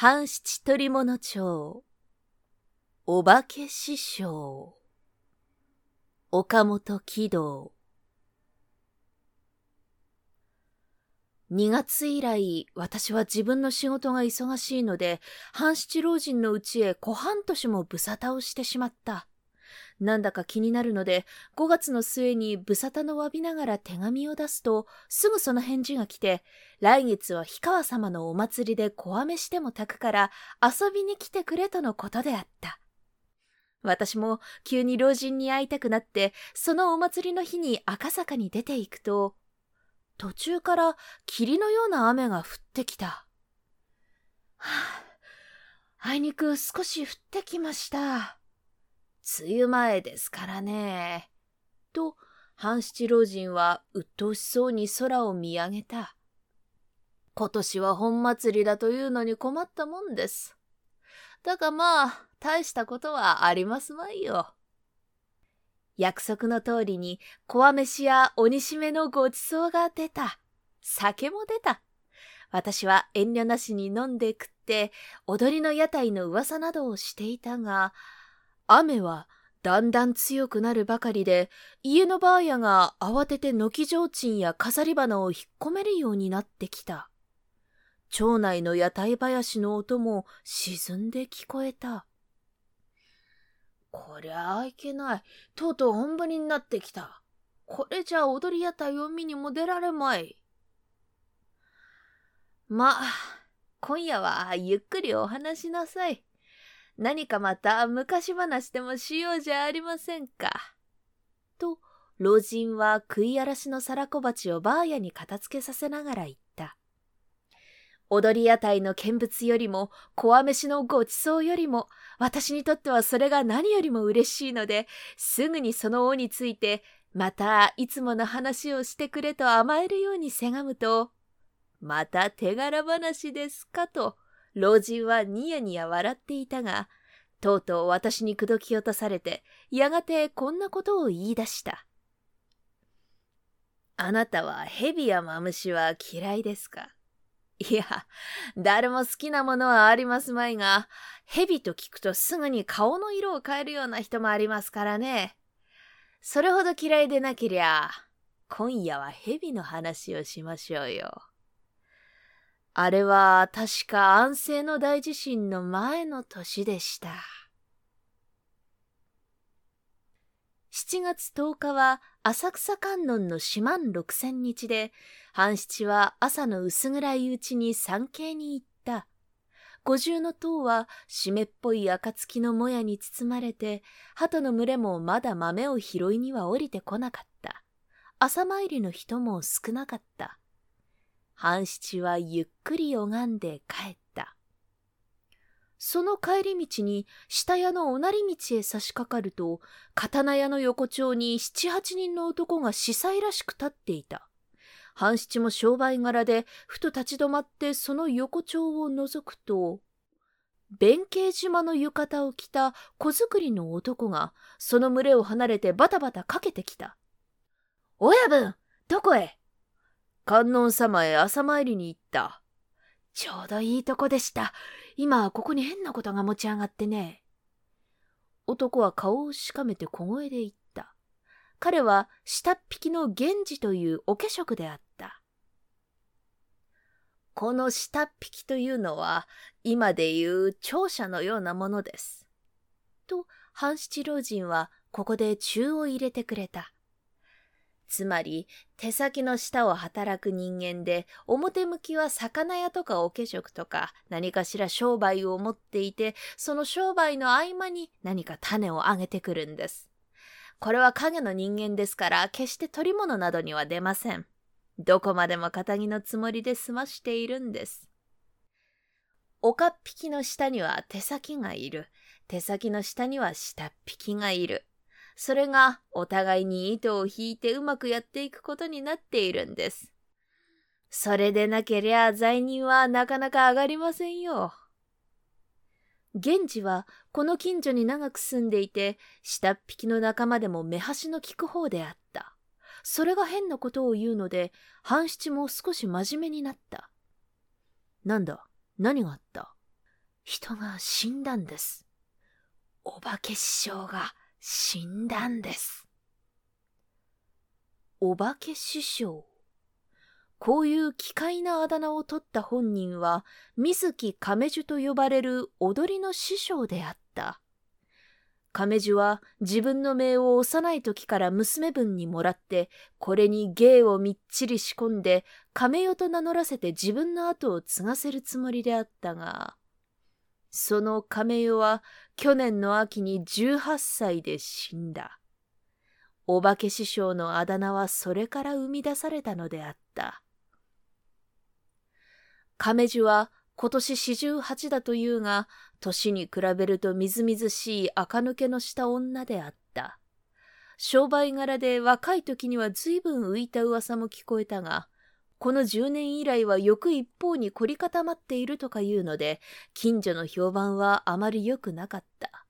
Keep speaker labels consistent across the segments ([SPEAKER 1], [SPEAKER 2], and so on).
[SPEAKER 1] 半七取物町、お化け師匠、岡本喜道。2月以来、私は自分の仕事が忙しいので、半七老人のうちへ小半年も無沙汰をしてしまった。なんだか気になるので、5月の末に無沙汰の詫びながら手紙を出すと、すぐその返事が来て、来月は氷川様のお祭りで小飴しても炊くから遊びに来てくれとのことであった。私も急に老人に会いたくなって、そのお祭りの日に赤坂に出て行くと、途中から霧のような雨が降ってきた。はあ、あいにく少し降ってきました。梅雨前ですからね。と、半七老人は鬱陶しそうに空を見上げた。今年は本祭りだというのに困ったもんです。だがまあ、大したことはありますまいよ。約束の通りに、小飴飯や鬼しめのごちそうが出た。酒も出た。私は遠慮なしに飲んで食って、踊りの屋台の噂などをしていたが、雨はだんだん強くなるばかりで、家のばあやが慌てて軒提灯や飾り花を引っ込めるようになってきた。町内の屋台林の音も沈んで聞こえた。こりゃあいけない。とうとう本降りになってきた。これじゃ踊り屋台を見にも出られまい。ま、今夜はゆっくりお話しなさい。何かまた昔話でもしようじゃありませんか。と、老人は食い荒らしの皿小鉢をバーヤに片付けさせながら言った。踊り屋台の見物よりも、小飴飯のごちそうよりも、私にとってはそれが何よりも嬉しいので、すぐにその尾について、またいつもの話をしてくれと甘えるようにせがむと、また手柄話ですかと、老人はニヤニヤ笑っていたが、とうとう私に口説き落とされて、やがてこんなことを言い出した。あなたは蛇やマムシは嫌いですか？いや、誰も好きなものはありますまいが、蛇と聞くとすぐに顔の色を変えるような人もありますからね。それほど嫌いでなけりゃ、今夜は蛇の話をしましょうよ。あれは確か安政の大地震の前の年でした。7月10日は浅草観音の四万六千日で、半七は朝の薄暗いうちに参詣に行った。五重の塔は湿っぽい暁のもやに包まれて、鳩の群れもまだ豆を拾いには降りてこなかった。朝参りの人も少なかった。半七はゆっくり拝んで帰った。その帰り道に下屋のおなり道へ差し掛かると、刀屋の横丁に七八人の男が司祭らしく立っていた。半七も商売柄で、ふと立ち止まってその横丁を覗くと、弁慶島の浴衣を着た小作りの男が、その群れを離れてバタバタかけてきた。親分どこへ？観音様へ朝参りに行った。ちょうどいいとこでした。今、ここに変なことが持ち上がってね。男は顔をしかめて小声で言った。彼は下っ引きの源氏というお化職であった。この下っ引きというのは、今でいう長者のようなものです。と、半七老人はここで中を入れてくれた。つまり、手先の下を働く人間で、表向きは魚屋とかお化粧とか、何かしら商売を持っていて、その商売の合間に何か種をあげてくるんです。これは影の人間ですから、決して取り物などには出ません。どこまでも仇のつもりで済ましているんです。岡っ引きの下には手先がいる。手先の下には下っ引きがいる。それがお互いに糸を引いてうまくやっていくことになっているんです。それでなけりゃ罪人はなかなか上がりませんよ。源氏はこの近所に長く住んでいて、下っ引きの仲間でも目端の利く方であった。それが変なことを言うので、半七も少し真面目になった。なんだ？何があった？人が死んだんです。お化け師匠が死んだんです。お化け師匠。こういう奇怪なあだ名を取った本人は、水木亀樹と呼ばれる踊りの師匠であった。亀樹は自分の名を幼い時から娘分にもらって、これに芸をみっちり仕込んで、亀代と名乗らせて自分の後を継がせるつもりであったが、その亀代は去年の秋に18歳で死んだ。お化け師匠のあだ名はそれから生み出されたのであった。亀樹は今年四十八だというが、年に比べるとみずみずしい垢抜けのした女であった。商売柄で若い時には随分浮いた噂も聞こえたが、この10年以来は欲一方に凝り固まっているとかいうので、近所の評判はあまり良くなかった。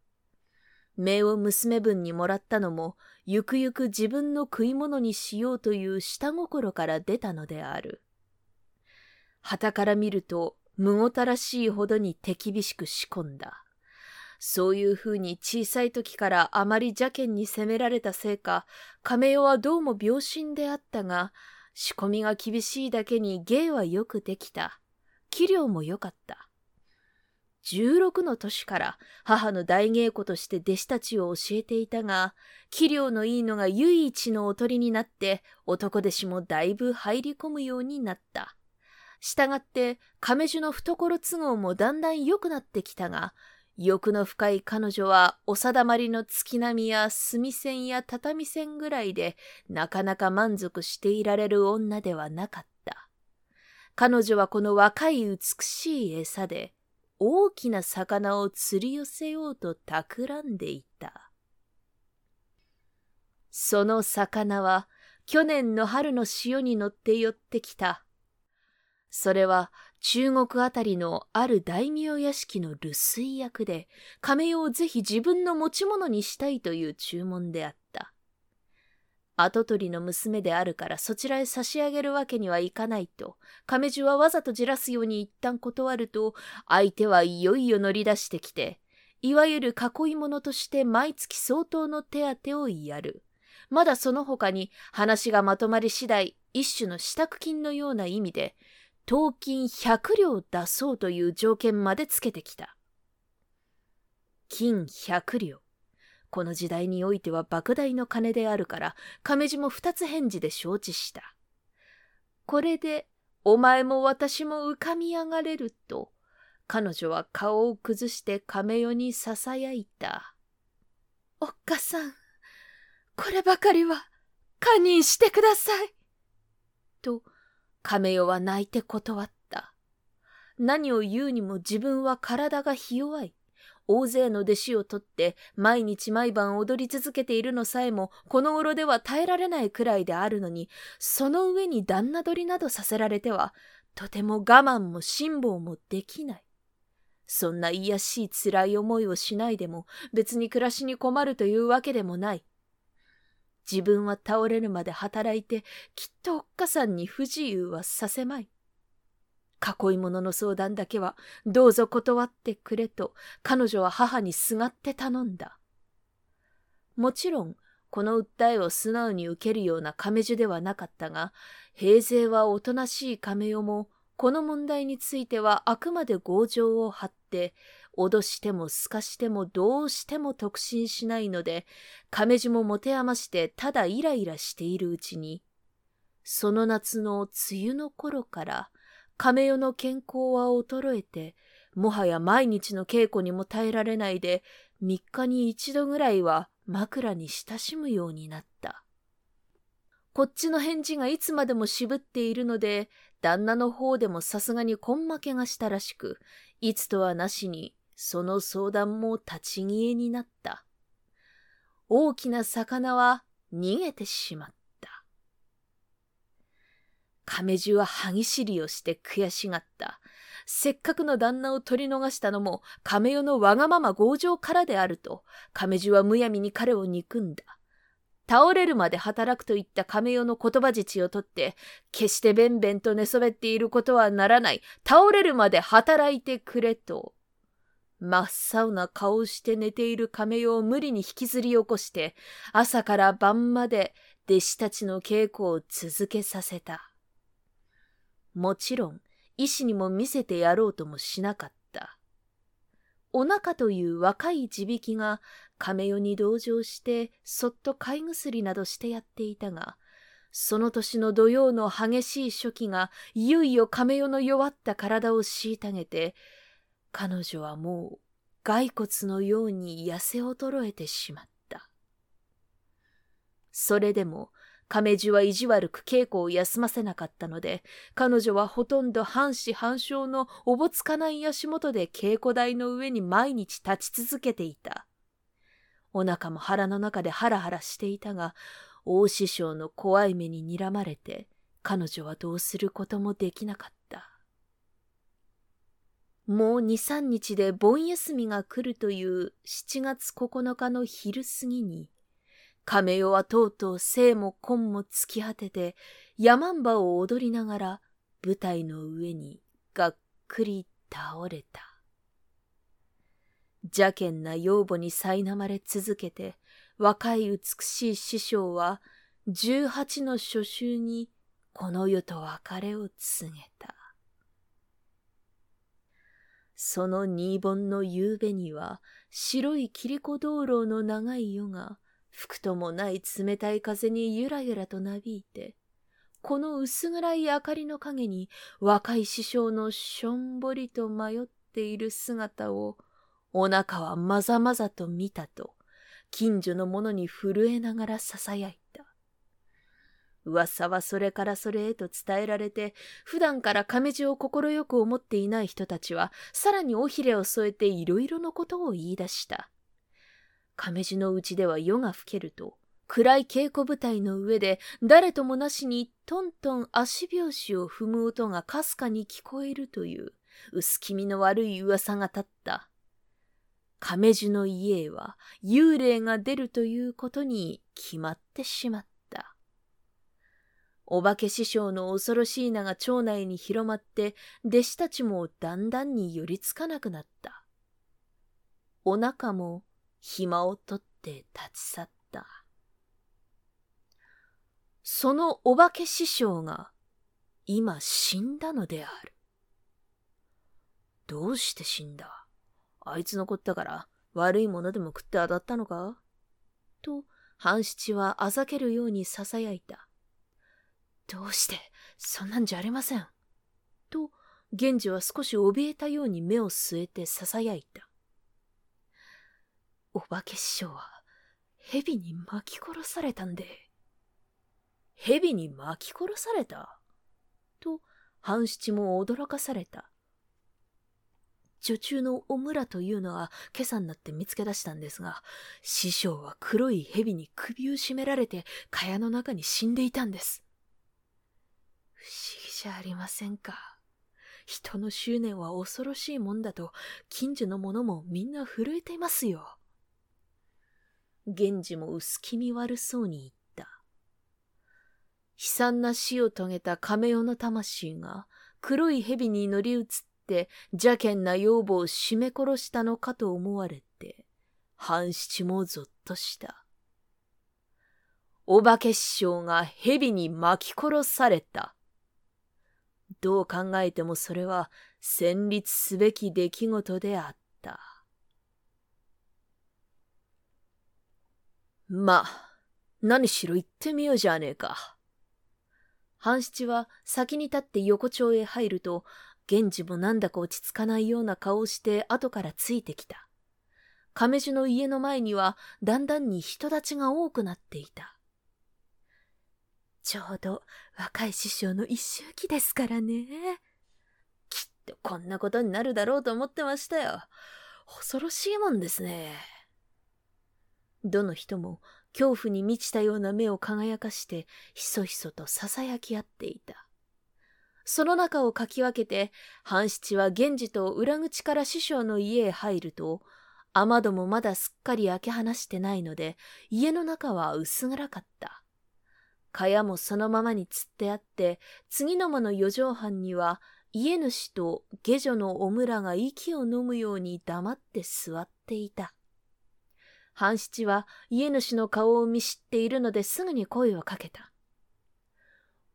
[SPEAKER 1] 名を娘分にもらったのも、ゆくゆく自分の食い物にしようという下心から出たのである。旗から見ると、むごたらしいほどに手厳しく仕込んだ。そういうふうに小さい時からあまり邪険に責められたせいか、亀代はどうも病身であったが、仕込みが厳しいだけに芸はよくできた。器量も良かった。16の年から母の大芸妓として弟子たちを教えていたが、器量のいいのが唯一のおとりになって男弟子もだいぶ入り込むようになった。したがって亀樹の懐都合もだんだん良くなってきたが、欲の深い彼女はお定まりの月並みや墨線や畳線ぐらいでなかなか満足していられる女ではなかった。彼女はこの若い美しい餌で大きな魚を釣り寄せようと企んでいた。その魚は去年の春の潮に乗って寄ってきた。それは中国あたりのある大名屋敷の留守役で、亀をぜひ自分の持ち物にしたいという注文であった。跡取りの娘であるからそちらへ差し上げるわけにはいかないと、亀樹はわざとじらすように一旦断ると、相手はいよいよ乗り出してきて、いわゆる囲い物として毎月相当の手当をやる。まだその他に話がまとまり次第、一種の支度金のような意味で、当金100両出そうという条件までつけてきた。金100両。この時代においては莫大の金であるから、亀地も二つ返事で承知した。これで、お前も私も浮かみ上がれると、彼女は顔を崩して亀代に囁いた。おっかさん、こればかりは、堪忍してください。と、亀代は泣いて断った。何を言うにも自分は体がひ弱い。大勢の弟子をとって毎日毎晩踊り続けているのさえもこの頃では耐えられないくらいであるのに、その上に旦那取りなどさせられては、とても我慢も辛抱もできない。そんな癒しい辛い思いをしないでも別に暮らしに困るというわけでもない。自分は倒れるまで働いて、きっとおっかさんに不自由はさせまい。囲い物の相談だけはどうぞ断ってくれと彼女は母にすがって頼んだ。もちろん、この訴えを素直に受けるような亀樹ではなかったが、平勢はおとなしい亀代も、この問題についてはあくまで強情を張って、脅しても透かしてもどうしても特進しないので、亀地も持て余してただイライラしているうちに、その夏の梅雨の頃から、亀代の健康は衰えて、もはや毎日の稽古にも耐えられないで、三日に一度ぐらいは枕に親しむようになった。こっちの返事がいつまでも渋っているので、旦那の方でもさすがに根負けがしたらしく、いつとはなしにその相談も立ち消えになった。大きな魚は逃げてしまった。亀樹は歯ぎしりをして悔しがった。せっかくの旦那を取り逃したのも亀代のわがまま強情からであると、亀樹はむやみに彼を憎んだ。倒れるまで働くといった亀代の言葉父をとって、決してべんべんと寝そべっていることはならない。倒れるまで働いてくれと、真っ青な顔をして寝ている亀代を無理に引きずり起こして、朝から晩まで弟子たちの稽古を続けさせた。もちろん、医師にも見せてやろうともしなかった。お腹という若い地引きが亀代に同情してそっと飼い薬などしてやっていたが、その年の土曜の激しい初期がいよいよ亀代の弱った体を虐げて、彼女はもう骸骨のように痩せ衰えてしまった。それでも亀樹は意地悪く稽古を休ませなかったので、彼女はほとんど半死半生のおぼつかない足元で稽古台の上に毎日立ち続けていた。お腹も腹の中でハラハラしていたが、大師匠の怖い目に睨まれて、彼女はどうすることもできなかった。もう二三日で盆休みが来るという七月九日の昼過ぎに、亀代はとうとう生も根も突き果てて、山んばを踊りながら舞台の上にがっくり倒れた。邪険な養母に苛まれ続けて、若い美しい師匠は、十八の初秋にこの世と別れを告げた。その新盆の夕べには、白い切子道路の長い夜が、吹くともない冷たい風にゆらゆらとなびいて、この薄暗い明かりの影に若い師匠のしょんぼりと迷っている姿を、お腹はまざまざと見たと、近所の者に震えながら囁い。噂はそれからそれへと伝えられて、普段から亀地を快く思っていない人たちは、さらに尾ひれを添えていろいろのことを言い出した。亀地のうちでは夜が更けると、暗い稽古舞台の上で誰ともなしにトントン足拍子を踏む音がかすかに聞こえるという薄気味の悪い噂が立った。亀地の家へは幽霊が出るということに決まってしまった。お化け師匠の恐ろしい名が町内に広まって弟子たちもだんだんに寄りつかなくなった。お腹も暇を取って立ち去った。そのお化け師匠が今死んだのである。どうして死んだ？あいつ残ったから悪いものでも食って当たったのか？と、半七はあざけるように囁いた。どうして、そんなんじゃありません。と、源氏は少し怯えたように目を据えて囁いた。お化け師匠は、蛇に巻き殺されたんで。蛇に巻き殺された？と、半七も驚かされた。女中のお村というのは今朝になって見つけ出したんですが、師匠は黒い蛇に首を絞められて、蚊帳の中に死んでいたんです。不思議じゃありませんか。人の執念は恐ろしいもんだと、近所の者もみんな震えていますよ。源氏も薄気味悪そうに言った。悲惨な死を遂げた亀代の魂が黒い蛇に乗り移って邪険な養母を絞め殺したのかと思われて、半七もぞっとした。お化け師匠が蛇に巻き殺された。どう考えてもそれは戦慄すべき出来事であった。まあ、何しろ行ってみようじゃねえか。半七は先に立って横丁へ入ると、源氏もなんだか落ち着かないような顔をして後からついてきた。亀樹の家の前にはだんだんに人立ちが多くなっていた。ちょうど若い師匠の一周期ですからね。きっとこんなことになるだろうと思ってましたよ。恐ろしいもんですね。どの人も恐怖に満ちたような目を輝かしてひそひそと囁き合っていた。その中をかき分けて、半七は源氏と裏口から師匠の家へ入ると、雨戸もまだすっかり開け放してないので、家の中は薄暗かった。蚊帳もそのままにつってあって、次の間の四畳半には、家主と下女のお村が息を飲むように黙って座っていた。半七は家主の顔を見知っているのですぐに声をかけた。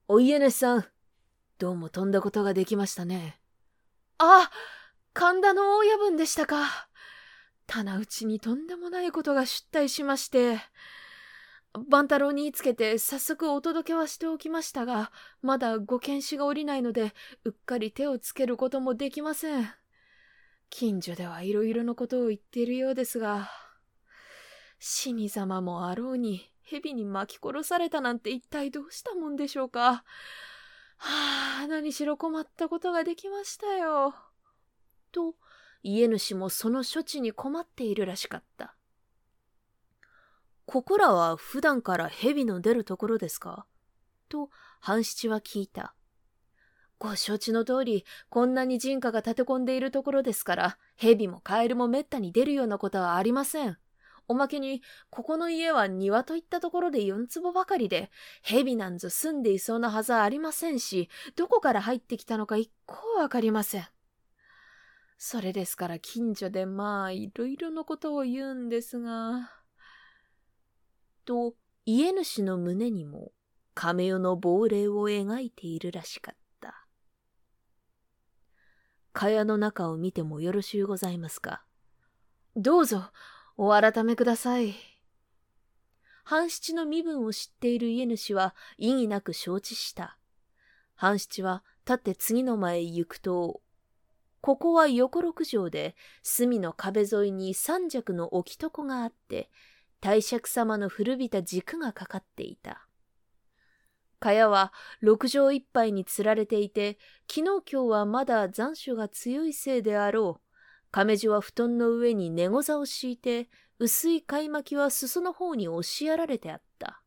[SPEAKER 1] お家主さん、どうも飛んだことができましたね。
[SPEAKER 2] あ、神田の大夜分でしたか。棚内ちにとんでもないことが出退しまして、万太郎につけて早速お届けはしておきましたが、まだご検視が下りないので、うっかり手をつけることもできません。近所ではいろいろなことを言っているようですが、死に様もあろうに、蛇に巻き殺されたなんて一体どうしたもんでしょうか。はあ、何しろ困ったことができましたよ。
[SPEAKER 1] と、家主もその処置に困っているらしかった。ここらは普段から蛇の出るところですか？と、半七は聞いた。ご承知の通り、こんなに人家が立て込んでいるところですから、蛇もカエルもめったに出るようなことはありません。おまけに、ここの家は庭といったところで四坪ばかりで、蛇なんぞ住んでいそうなはずはありませんし、どこから入ってきたのか一向わかりません。それですから近所でまあいろいろなことを言うんですが。と家主の胸にも亀代の亡霊を描いているらしかった。蚊帳の中を見てもよろしゅうございますか？
[SPEAKER 2] どうぞ、お改めください。
[SPEAKER 1] 半七の身分を知っている家主は意義なく承知した。半七は立って次の前へ行くと、ここは横六畳で、隅の壁沿いに三尺の置き床があって、大釈様の古びた軸がかかっていた。蚊帳は六畳一杯につられていて、昨日今日はまだ残暑が強いせいであろう。亀地は布団の上に寝ござを敷いて、薄い貝巻きは裾の方に押しやられてあった。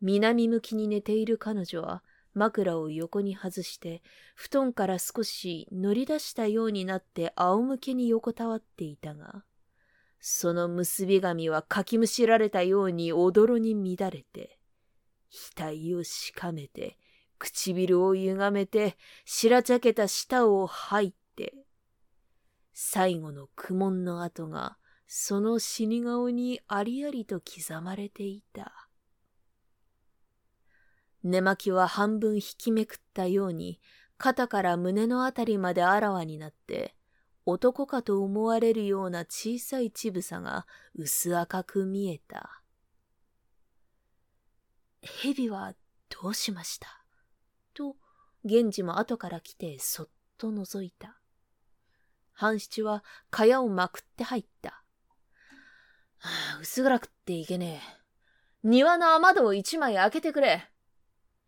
[SPEAKER 1] 南向きに寝ている彼女は、枕を横に外して、布団から少し乗り出したようになって仰向けに横たわっていたが、その結び髪はかきむしられたようにおどろに乱れて、額をしかめて、唇を歪めて、白茶けた舌を吐いて、最後の苦悶の跡が、その死に顔にありありと刻まれていた。寝巻きは半分引きめくったように、肩から胸のあたりまであらわになって、男かと思われるような小さい乳房が薄赤く見えた。蛇はどうしました？と、源氏も後から来てそっと覗いた。半七は蚊帳をまくって入った。はあ、薄暗くっていけねえ。庭の雨戸を一枚開けてくれ。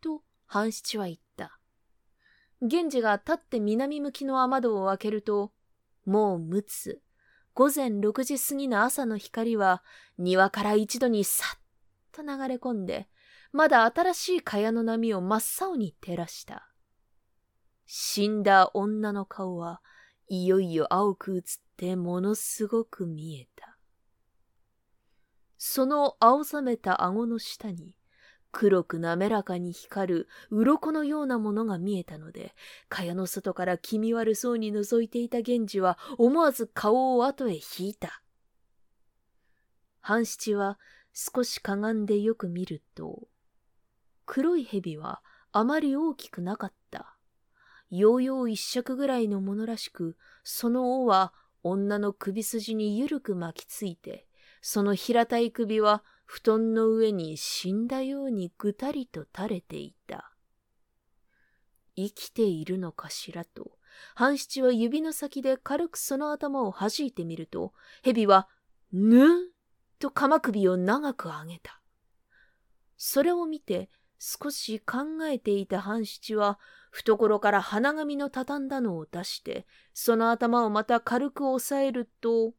[SPEAKER 1] と半七は言った。源氏が立って南向きの雨戸を開けると、もう六つ、午前六時過ぎの朝の光は庭から一度にさっと流れ込んで、まだ新しい蚊帳の波を真っ青に照らした。死んだ女の顔はいよいよ青く映ってものすごく見えた。その青ざめた顎の下に黒く滑らかに光る鱗のようなものが見えたので、蚊帳の外から気味悪そうに覗いていた源氏は思わず顔を後へ引いた。半七は少しかがんでよく見ると、黒い蛇はあまり大きくなかった。ヨーヨー一尺ぐらいのものらしく、その尾は女の首筋にゆるく巻きついて、その平たい首は布団の上に死んだようにぐたりと垂れていた。生きているのかしらと、半七は指の先で軽くその頭を弾いてみると、蛇は、ぬんと鎌首を長く上げた。それを見て、少し考えていた半七は、懐から花紙の畳んだのを出して、その頭をまた軽く押さえると、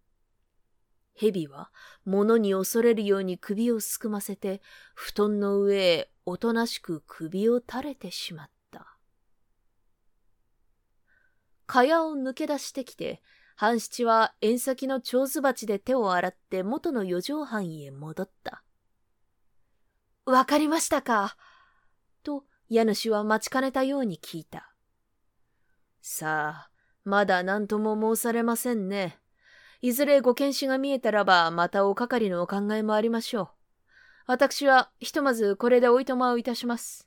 [SPEAKER 1] 蛇は物に恐れるように首をすくませて、布団の上へおとなしく首を垂れてしまった。蚊帳を抜け出してきて、半七は縁先の蝶子鉢で手を洗って元の四畳半へ戻った。
[SPEAKER 2] わかりましたか？
[SPEAKER 1] と家主は待ちかねたように聞いた。さあ、まだ何とも申されませんね。いずれご検視が見えたらば、またお係のお考えもありましょう。私は、ひとまずこれでおいとまをいたします。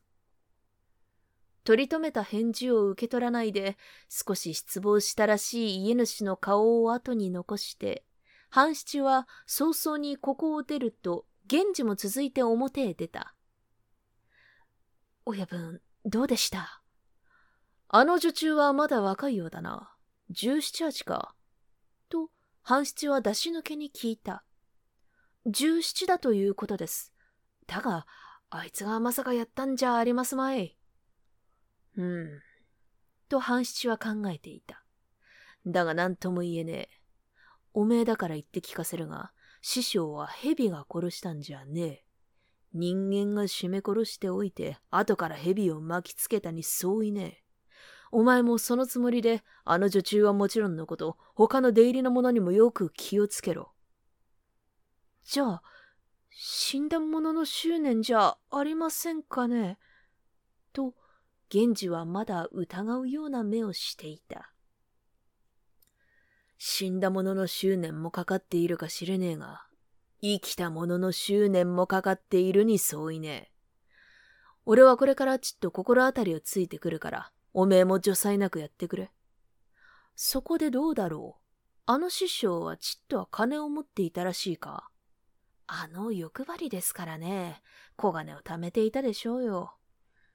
[SPEAKER 1] 取り留めた返事を受け取らないで、少し失望したらしい家主の顔を後に残して、半七は早々にここを出ると、源氏も続いて表へ出た。親分、どうでした？あの女中はまだ若いようだな。十七八か。半七は出し抜けに聞いた。十七だということです。だが、あいつがまさかやったんじゃありますまい。うん。と半七は考えていた。だが何とも言えねえ。おめえだから言って聞かせるが、師匠は蛇が殺したんじゃねえ。人間が絞め殺しておいて、後から蛇を巻きつけたに相違ねえ。お前もそのつもりで、あの女中はもちろんのこと、他の出入りの者にもよく気をつけろ。じゃあ、死んだ者の執念じゃありませんかね？と、源氏はまだ疑うような目をしていた。死んだ者の執念もかかっているか知れねえが、生きた者の執念もかかっているに相違ねえ。俺はこれからちっと心当たりをついてくるから、おめえも除災なくやってくれ。そこでどうだろう？あの師匠はちっとは金を持っていたらしいか？あの欲張りですからね。小金を貯めていたでしょうよ。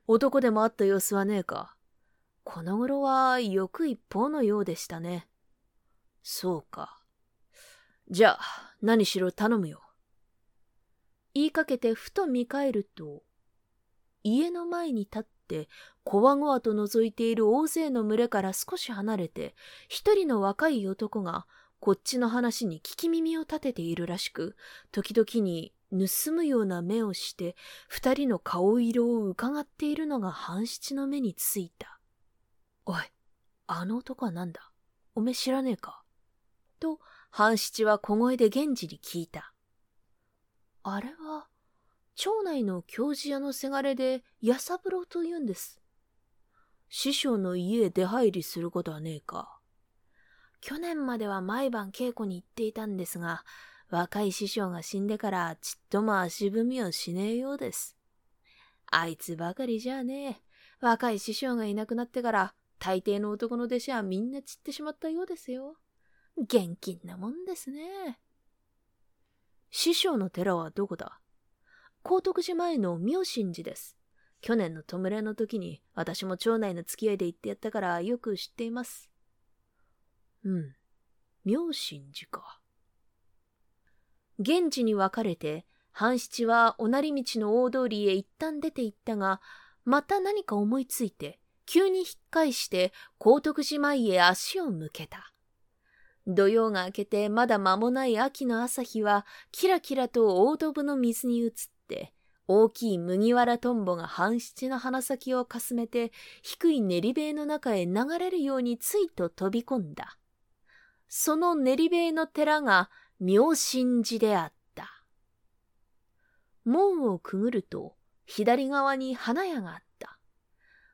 [SPEAKER 1] 男でもあった様子はねえか？この頃は欲一方のようでしたね。そうか。じゃあ、何しろ頼むよ。言いかけてふと見返ると、家の前に立っこわごわと覗いている大勢の群れから少し離れて、一人の若い男がこっちの話に聞き耳を立てているらしく、時々に盗むような目をして、二人の顔色を伺っているのが半七の目についた。おい、あの男は何だ？おめ知らねえか？と、半七は小声で源氏に聞いた。あれは、町内の教授屋のせがれで、矢三郎と言うんです。師匠の家へ出入りすることはねえか。去年までは毎晩稽古に行っていたんですが、若い師匠が死んでからちっとも足踏みをしねえようです。あいつばかりじゃねえ。若い師匠がいなくなってから、大抵の男の弟子はみんな散ってしまったようですよ。現金なもんですね。師匠の寺はどこだ？高徳寺前の妙心寺です。去年の弔いの時に私も町内の付き合いで行ってやったからよく知っています。うん。妙心寺か。現地に分かれて、半七はおなり道の大通りへ一旦出て行ったが、また何か思いついて、急に引っ返して高徳寺前へ足を向けた。土曜が明けてまだ間もない秋の朝日は、キラキラと大ドブの水に映って、大きい麦わらトンボが半七の鼻先をかすめて、低い練り塀の中へ流れるようについと飛び込んだ。その練り塀の寺が妙心寺であった。門をくぐると、左側に花屋があった。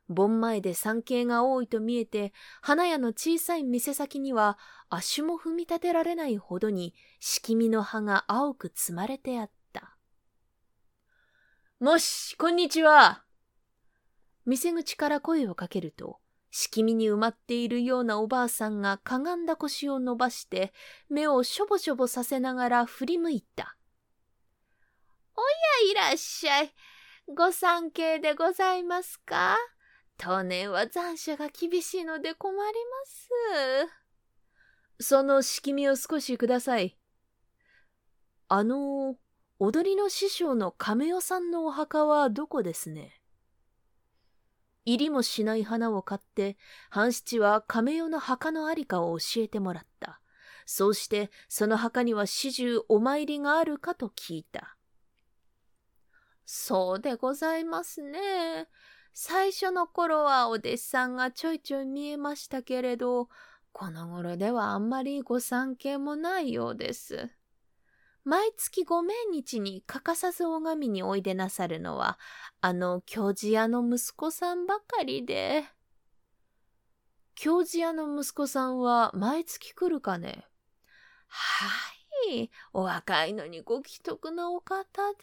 [SPEAKER 1] 盆前で山系が多いと見えて、花屋の小さい店先には足も踏み立てられないほどに敷見の葉が青く積まれてあった。もし、こんにちは。店口から声をかけると、敷みに埋まっているようなおばあさんがかがんだ腰を伸ばして、目をしょぼしょぼさせながら振り向いた。
[SPEAKER 3] おやいらっしゃい。ご参詣でございますか？当年は残暑が厳しいので困ります。
[SPEAKER 1] その敷みを少しください。あの踊りの師匠の亀代さんのお墓はどこですね？入りもしない花を買って、半七は亀代の墓のありかを教えてもらった。そうして、その墓には始終お参りがあるかと聞いた。
[SPEAKER 3] そうでございますね。最初の頃はお弟子さんがちょいちょい見えましたけれど、この頃ではあんまりご参詣もないようです。毎月ご命日に欠かさず拝みにおいでなさるのは、あの教授屋の息子さんばかりで。
[SPEAKER 2] 教授屋の息子さんは毎月来るかね？
[SPEAKER 3] はい、お若いのにご既得なお方で。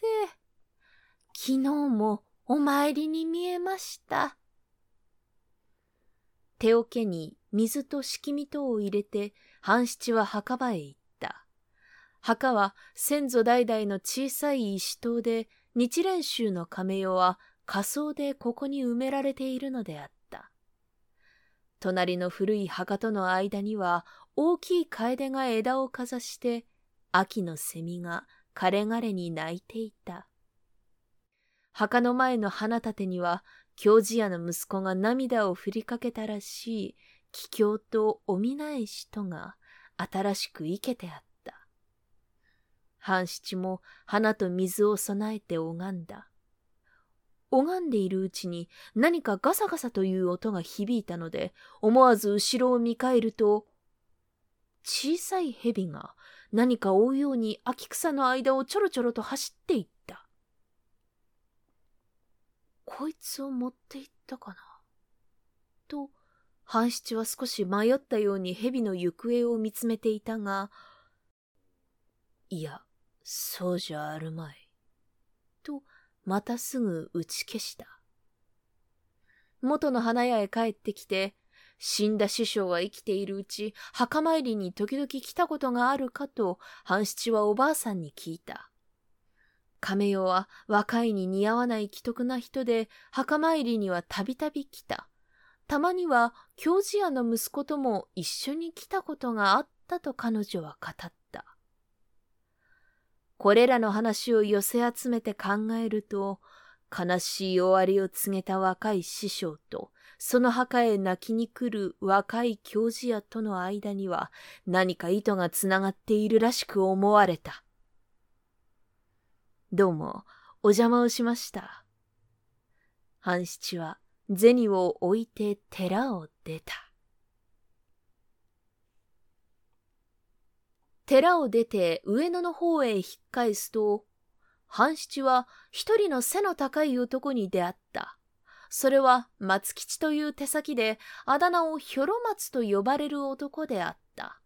[SPEAKER 3] 昨日もお参りに見えました。
[SPEAKER 1] 手桶に水と敷みとを入れて、半七は墓場へ行った。墓は先祖代々の小さい石塔で、日蓮宗の亀代は仮想でここに埋められているのであった。隣の古い墓との間には大きい楓が枝をかざして、秋の蝉が枯れ枯れに泣いていた。墓の前の花立てには、教授屋の息子が涙を振りかけたらしい、帰郷とお見ない人が新しく生けてあった。半七も花と水を備えて拝んだ。拝んでいるうちに何かガサガサという音が響いたので、思わず後ろを見返ると、小さい蛇が何か追うように秋草の間をちょろちょろと走っていった。こいつを持って行ったかな？と、半七は少し迷ったように蛇の行方を見つめていたが、いや、そうじゃあるまい。と、またすぐ打ち消した。元の花屋へ帰ってきて、死んだ師匠が生きているうち、墓参りに時々来たことがあるかと、半七はおばあさんに聞いた。亀代は若いに似合わない奇特な人で、墓参りにはたびたび来た。たまには教授屋の息子とも一緒に来たことがあったと彼女は語った。これらの話を寄せ集めて考えると、悲しい終わりを告げた若い師匠と、その墓へ泣きに来る若い教授屋との間には何か糸がつながっているらしく思われた。どうも、お邪魔をしました。半七は銭を置いて寺を出た。寺を出て上野の方へ引っ返すと、半七は一人の背の高い男に出会った。それは松吉という手先で、あだ名をひょろ松と呼ばれる男であった。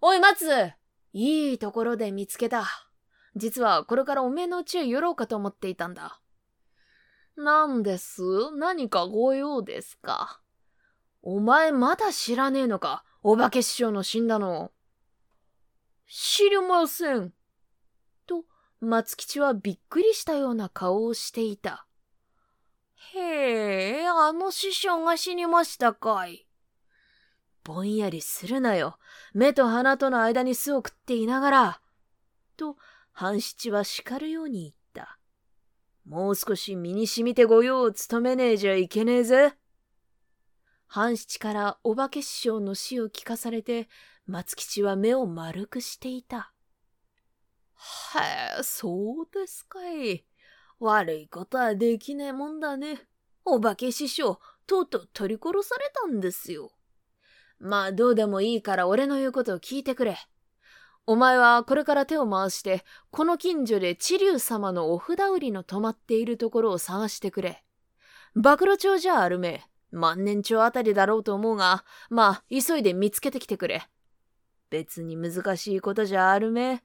[SPEAKER 2] おい松いいところで見つけた。実はこれからおめえの家へ寄ろうかと思っていたんだ。
[SPEAKER 3] なんです？何かご用ですか？
[SPEAKER 2] お前まだ知らねえのか？お化け師匠の死んだの。
[SPEAKER 3] 知りません。
[SPEAKER 2] と、松吉はびっくりしたような顔をしていた。
[SPEAKER 3] へえ、あの師匠が死にましたかい。
[SPEAKER 2] ぼんやりするなよ。目と鼻との間に巣を食っていながら。と、半七は叱るように言った。もう少し身に染みて御用を務めねえじゃいけねえぜ。半七からお化け師匠の死を聞かされて、松吉は目を丸くしていた。
[SPEAKER 3] はえ、そうですかい。悪いことはできねえもんだね。お化け師匠、とうとう取り殺されたんですよ。
[SPEAKER 2] まあどうでもいいから俺の言うことを聞いてくれ。お前はこれから手を回して、この近所で知龍様のお札売りの泊まっているところを探してくれ。暴露町じゃあるめ。万年町あたりだろうと思うが、まあ、急いで見つけてきてくれ。別に難しいことじゃあるめ。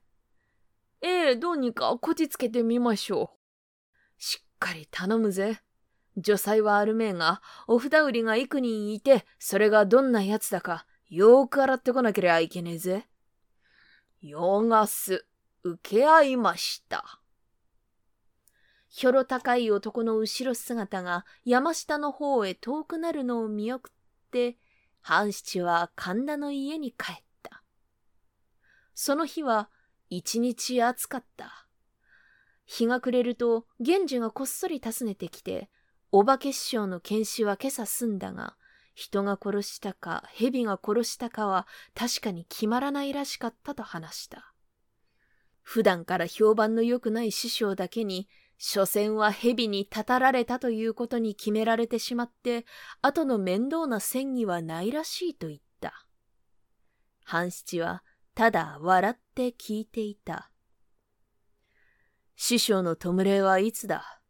[SPEAKER 3] ええ、どうにかこじつけてみましょ
[SPEAKER 2] う。しっかり頼むぜ。女才はあるめえが、お札売りが幾人いて、それがどんな奴だか、よーく洗ってこなければいけねえぜ。
[SPEAKER 3] ヨガス、受け合いました。
[SPEAKER 1] ひょろ高い男の後ろ姿が山下の方へ遠くなるのを見送って、半七は神田の家に帰った。その日は一日暑かった。日が暮れると源氏がこっそり訪ねてきて、お化け師匠の検視は今朝済んだが、人が殺したか蛇が殺したかは確かに決まらないらしかったと話した。普段から評判の良くない師匠だけに、所詮は蛇にたたられたということに決められてしまって、後の面倒な戦議はないらしいと言った。半七はただ笑って聞いていた。師匠の弔いはいつだ？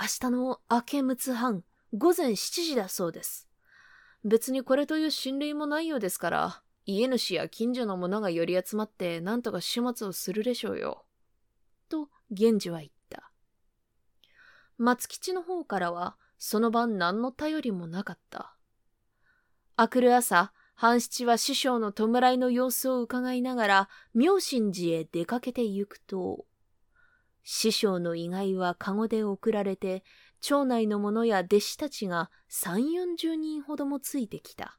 [SPEAKER 1] 明日の明け六つ半、午前七時だそうです。
[SPEAKER 2] 別にこれという親類もないようですから、家主や近所の者が寄り集まって何とか始末をするでしょうよ。と、源氏は言った。松吉の方からは、その晩何の頼りもなかった。明くる朝、半七は師匠の弔いの様子を伺いながら、妙心寺へ出かけて行くと、師匠の意外は籠で送られて、町内の者や弟子たちが三四十人ほどもついてきた。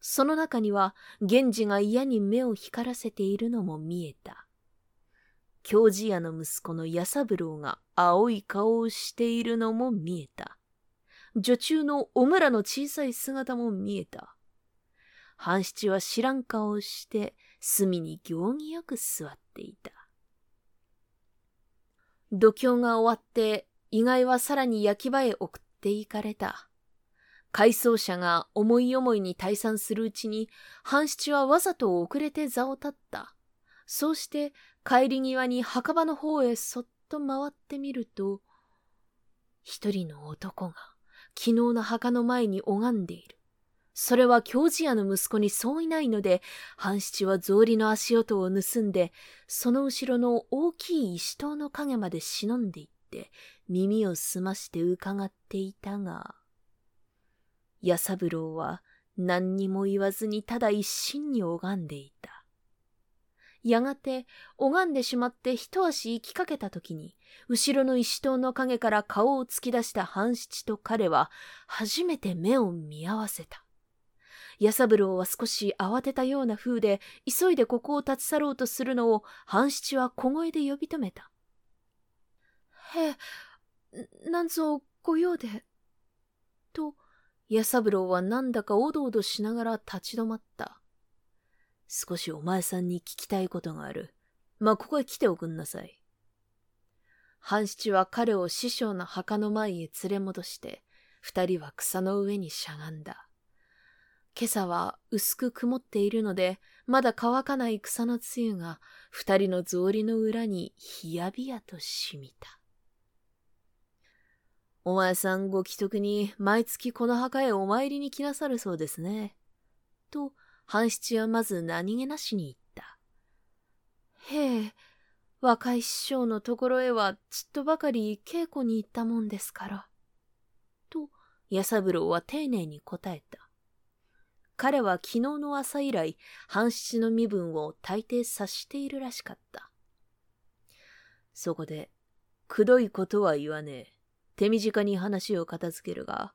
[SPEAKER 2] その中には、源氏が嫌に目を光らせているのも見えた。京治屋の息子の弥三郎が青い顔をしているのも見えた。女中のお村の小さい姿も見えた。半七は知らん顔をして、隅に行儀よく座っていた。度胸が終わって、意外はさらに焼き場へ送って行かれた。回送車が思い思いに退散するうちに、半七はわざと遅れて座を立った。そうして帰り際に墓場の方へそっと回ってみると、一人の男が昨日の墓の前に拝んでいる。それは京治屋の息子にそういないので、半七は草履の足音を盗んで、その後ろの大きい石塔の影まで忍んでいって、耳を澄まして伺っていたが、弥三郎は何にも言わずにただ一心に拝んでいた。やがて拝んでしまって一足行きかけた時に、後ろの石塔の影から顔を突き出した半七と彼は初めて目を見合わせた。弥三郎は少し慌てたような風で、急いでここを立ち去ろうとするのを半七は小声で呼び止めた。へえ、なんぞご用で。と、弥三郎はなんだかおどおどしながら立ち止まった。少しお前さんに聞きたいことがある。まあ、ここへ来ておくんなさい。半七は彼を師匠の墓の前へ連れ戻して、二人は草の上にしゃがんだ。今朝は薄く曇っているので、まだ乾かない草の露が二人の草履の裏にひやびやとしみた。お前さんご既得に毎月この墓へお参りに来なさるそうですね。と、半七はまず何気なしに言った。へえ、若い師匠のところへはちっとばかり稽古に行ったもんですから。と、弥三郎は丁寧に答えた。彼は昨日の朝以来、半七の身分を大抵察しているらしかった。そこで、くどいことは言わねえ。手短に話を片付けるが、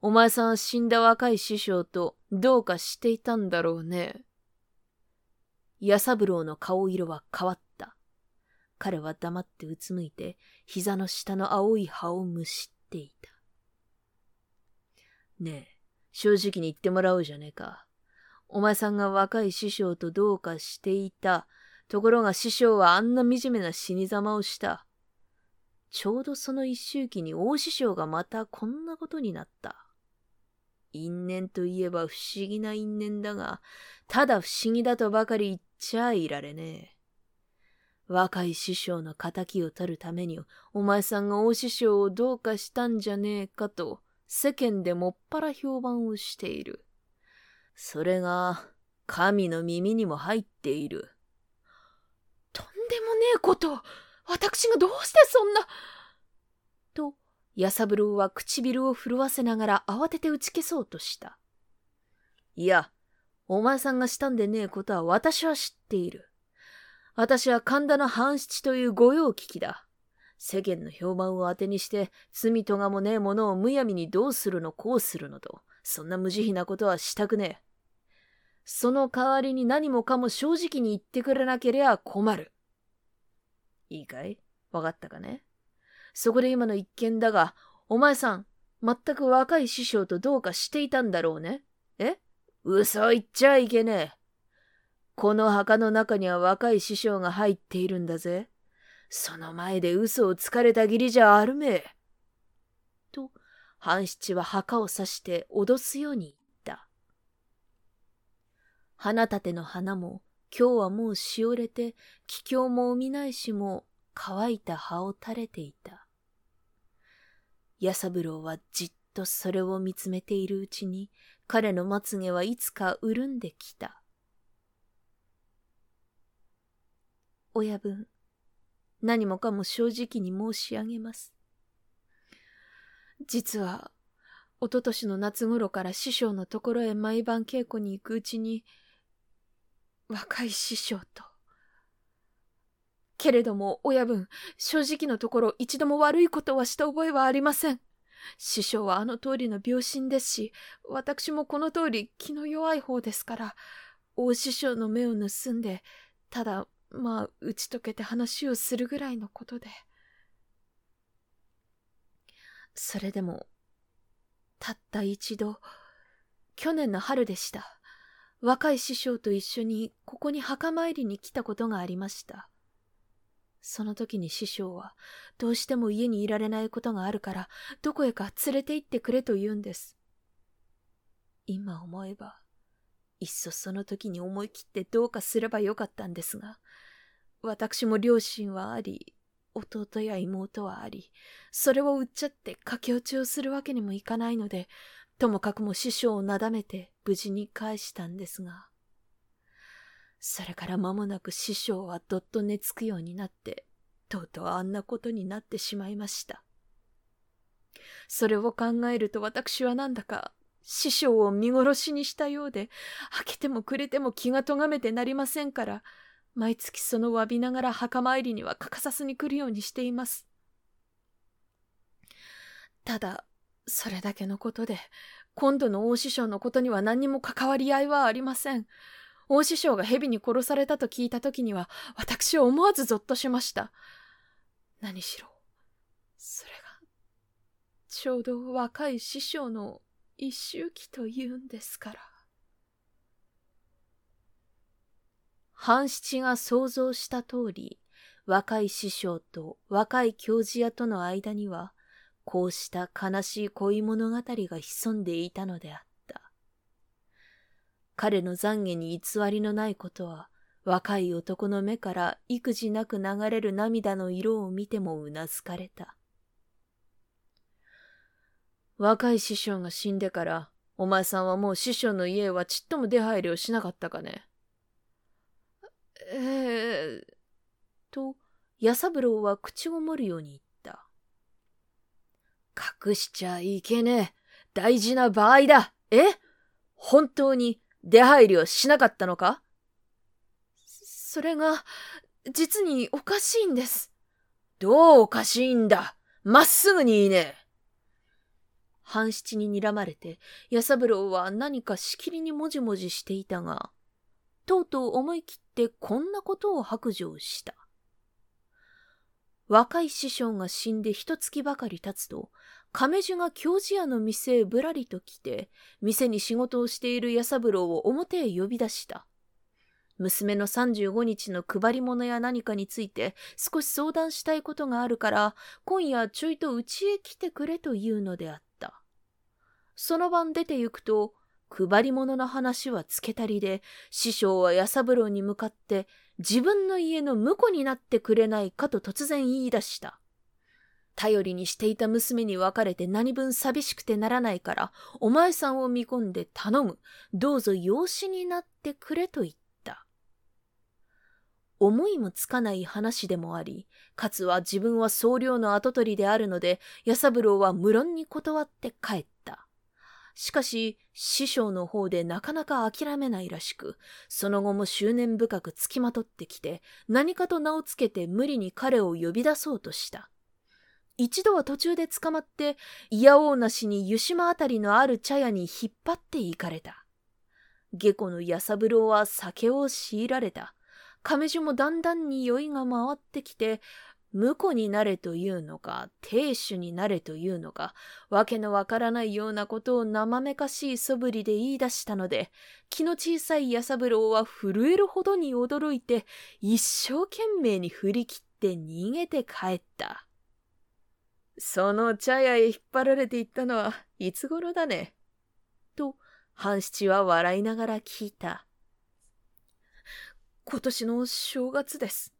[SPEAKER 2] お前さんは死んだ若い師匠とどうかしていたんだろうね。弥三郎の顔色は変わった。彼は黙ってうつむいて、膝の下の青い葉をむしっていた。ねえ、正直に言ってもらおうじゃねえか。お前さんが若い師匠とどうかしていた。ところが師匠はあんな惨めな死に様をした。ちょうどその一周期に大師匠がまたこんなことになった。因縁といえば不思議な因縁だが、ただ不思議だとばかり言っちゃいられねえ。若い師匠の仇を取るために、お前さんが大師匠をどうかしたんじゃねえかと、世間でもっぱら評判をしている。それが、神の耳にも入っている。とんでもねえこと私がどうしてそんな。と、弥三郎は唇を震わせながら慌てて打ち消そうとした。
[SPEAKER 1] いや、お前さんがしたんでねえことは私は知っている。私は神田の半七という御用聞きだ。世間の評判を当てにして罪とがもねえものをむやみにどうするのこうするのと、そんな無慈悲なことはしたくねえ。その代わりに何もかも正直に言ってくれなけりゃ困る。いいかい？わかったかね？そこで今の一件だが、お前さん、全く若い師匠とどうかしていたんだろうね？え？嘘言っちゃいけねえ。この墓の中には若い師匠が入っているんだぜ。その前で嘘をつかれたぎりじゃあるめえ。と、半七は墓を刺して脅すように言った。花立ての花も、今日はもうしおれて、気境もおみないしも、乾いた葉を垂れていた。弥三郎はじっとそれを見つめているうちに、彼のまつげはいつか潤んできた。親分、何もかも正直に申し上げます。
[SPEAKER 2] 実は、おととしの夏頃から師匠のところへ毎晩稽古に行くうちに、若い師匠と。けれども、親分、正直のところ一度も悪いことはした覚えはありません。師匠はあの通りの病心ですし、私もこの通り気の弱い方ですから、大師匠の目を盗んで、ただ、まあ、打ち解けて話をするぐらいのことで。
[SPEAKER 1] それでも、たった一度、去年の春でした。若い師匠と一緒にここに墓参りに来たことがありました。その時に師匠は、どうしても家にいられないことがあるから、どこへか連れて行ってくれと言うんです。今思えば、いっそその時に思い切ってどうかすればよかったんですが、私も両親はあり、弟や妹はあり、それを売っちゃって駆け落ちをするわけにもいかないので、ともかくも師匠をなだめて無事に返したんですが、それから間もなく師匠はどっと寝つくようになって、とうとうあんなことになってしまいました。それを考えると私はなんだか師匠を見殺しにしたようで、開けてもくれても気がとがめてなりませんから、毎月その詫びながら墓参りには欠かさずに来るようにしています。ただ、それだけのことで、今度の大師匠のことには何にも関わり合いはありません。大師匠が蛇に殺されたと聞いた時には、私は思わずゾッとしました。何しろ、それが、ちょうど若い師匠の一周期というんですから。半七が想像した通り、若い師匠と若い教授屋との間には、こうした悲しい恋物語が潜んでいたのであった。彼の懺悔に偽りのないことは、若い男の目から育児なく流れる涙の色を見てもうなずかれた。若い師匠が死んでから、お前さんはもう師匠の家へはちっとも出入りをしなかったかね？
[SPEAKER 2] えー、
[SPEAKER 1] と、弥三郎は口ごもるように言った。
[SPEAKER 2] 隠しちゃいけねえ。大事な場合だ。え？本当に出入りをしなかったのか？それが、実におかしいんです。どうおかしいんだ？まっすぐに言いねえ
[SPEAKER 1] 半七に睨まれて、弥三郎は何かしきりにもじもじしていたが、とうとう思い切ってこんなことを白状した。若い師匠が死んで一月ばかり経つと、亀樹が京治屋の店へぶらりと来て、店に仕事をしている弥三郎を表へ呼び出した。娘の35日の配り物や何かについて少し相談したいことがあるから、今夜ちょいと家へ来てくれというのであった。その晩出て行くと、配り物の話はつけたりで、師匠は弥三郎に向かって、自分の家の婿になってくれないかと突然言い出した。頼りにしていた娘に別れて何分寂しくてならないから、お前さんを見込んで頼む。どうぞ養子になってくれと言った。思いもつかない話でもあり、かつは自分は僧侶の跡取りであるので、弥三郎は無論に断って帰った。しかし、師匠の方でなかなか諦めないらしく、その後も執念深くつきまとってきて、何かと名をつけて無理に彼を呼び出そうとした。一度は途中で捕まって、いやおうなしに湯島あたりのある茶屋に引っ張って行かれた。下戸の弥三郎は酒を強いられた。亀樹もだんだんに酔いが回ってきて、婿になれというのか、亭主になれというのか、わけのわからないようなことを生めかしい素振りで言い出したので、気の小さい弥三郎は震えるほどに驚いて、一生懸命に振り切って逃げて帰った。その茶屋へ引っ張られていったのはいつ頃だね？と、半七は笑いながら聞いた。今年の正月です。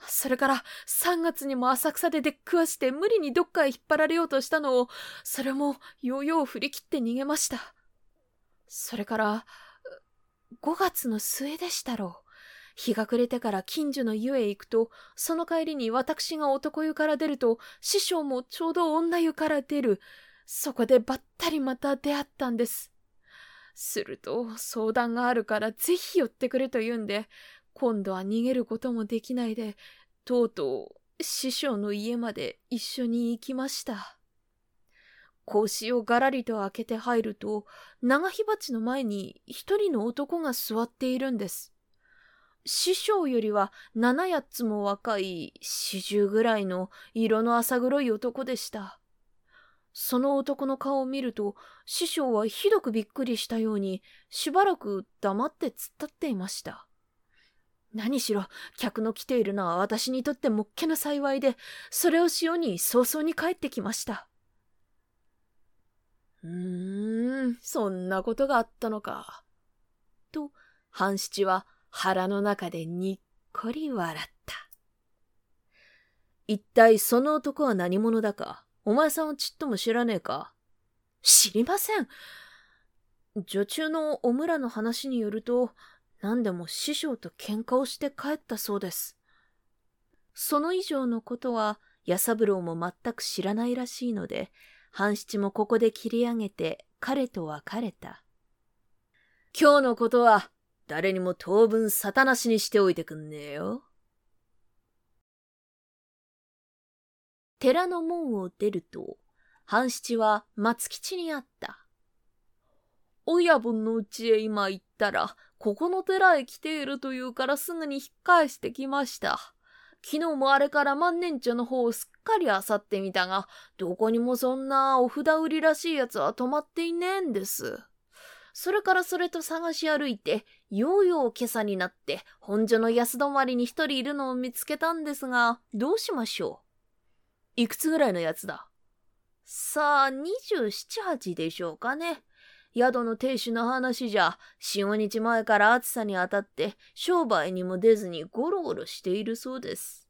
[SPEAKER 2] それから3月にも浅草で出っくわして無理にどっかへ引っ張られようとしたのを、それもようよう振り切って逃げました。それから、5月の末でしたろう。日が暮れてから近所の湯へ行くと、その帰りに私が男湯から出ると、師匠もちょうど女湯から出る。そこでばったりまた出会ったんです。すると、相談があるからぜひ寄ってくれと言うんで、今度は逃げることもできないで、とうとう師匠の家まで一緒に行きました。格子をがらりと開けて入ると、長火鉢の前に一人の男が座っているんです。師匠よりは七八つも若い四十ぐらいの色の浅黒い男でした。その男の顔を見ると、師匠はひどくびっくりしたように、しばらく黙って突っ立っていました。何しろ、客の来ているのは私にとってもっけな幸いで、それをしように早々に帰ってきました。うーん、そんなことがあったのか。と、半七は腹の中でにっこり笑った。一体その男は何者だか、お前さんはちっとも知らねえか？知りません。女中のお村の話によると、何でも師匠と喧嘩をして帰ったそうです。その以上のことは、弥三郎も全く知らないらしいので、半七もここで切り上げて彼と別れた。今日のことは誰にも当分沙汰なしにしておいてくんねえよ。寺の門を出ると、半七は松吉に会った。親分の家へ今行ったら、ここの寺へ来ているというからすぐに引っ返してきました。昨日もあれから万年茶の方をすっかり漁ってみたが、どこにもそんなお札売りらしいやつは止まっていねえんです。それからそれと探し歩いて、ようよう今朝になって、本所の安止まりに一人いるのを見つけたんですが、どうしましょういくつぐらいのやつだ？さあ、二十七八でしょうかね。宿の亭主の話じゃ、四五日前から暑さに当たって、商売にも出ずにゴロゴロしているそうです。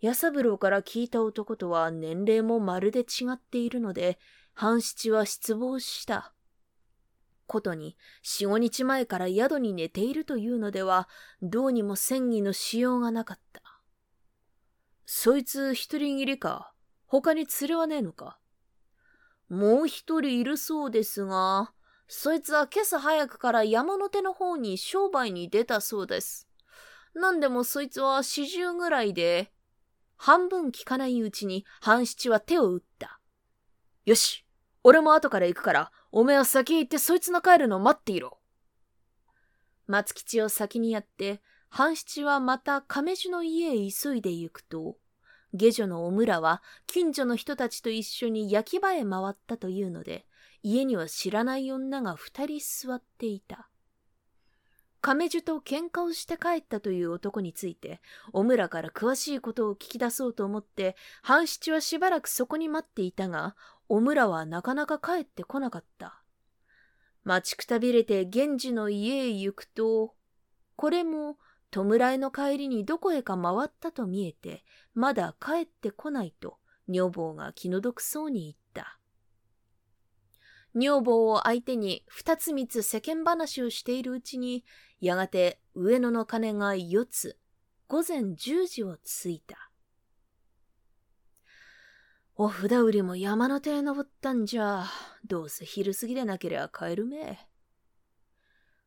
[SPEAKER 2] 安三郎から聞いた男とは年齢もまるで違っているので、半七は失望した。ことに、四五日前から宿に寝ているというのでは、どうにも戦議のしようがなかった。そいつ一人きりか他に連れはねえのかもう一人いるそうですが、そいつは今朝早くから山の手の方に商売に出たそうです。なんでもそいつは四十ぐらいで、半分聞かないうちに半七は手を打った。よし、俺も後から行くから、おめえは先へ行ってそいつの帰るのを待っていろ。松吉を先にやって、半七はまた亀樹の家へ急いで行くと、下女のお村は近所の人たちと一緒に焼き場へ回ったというので、家には知らない女が二人座っていた。亀樹と喧嘩をして帰ったという男について、お村から詳しいことを聞き出そうと思って、半七はしばらくそこに待っていたが、お村はなかなか帰ってこなかった。待ちくたびれて源氏の家へ行くと、これも弔いの帰りにどこへか回ったと見えて、まだ帰ってこないと、女房が気の毒そうに言った。女房を相手に二つ三つ世間話をしているうちに、やがて上野の鐘が四つ、午前十時をついた。お札売りも山の手へ登ったんじゃ、どうせ昼過ぎでなけりゃ帰るめ。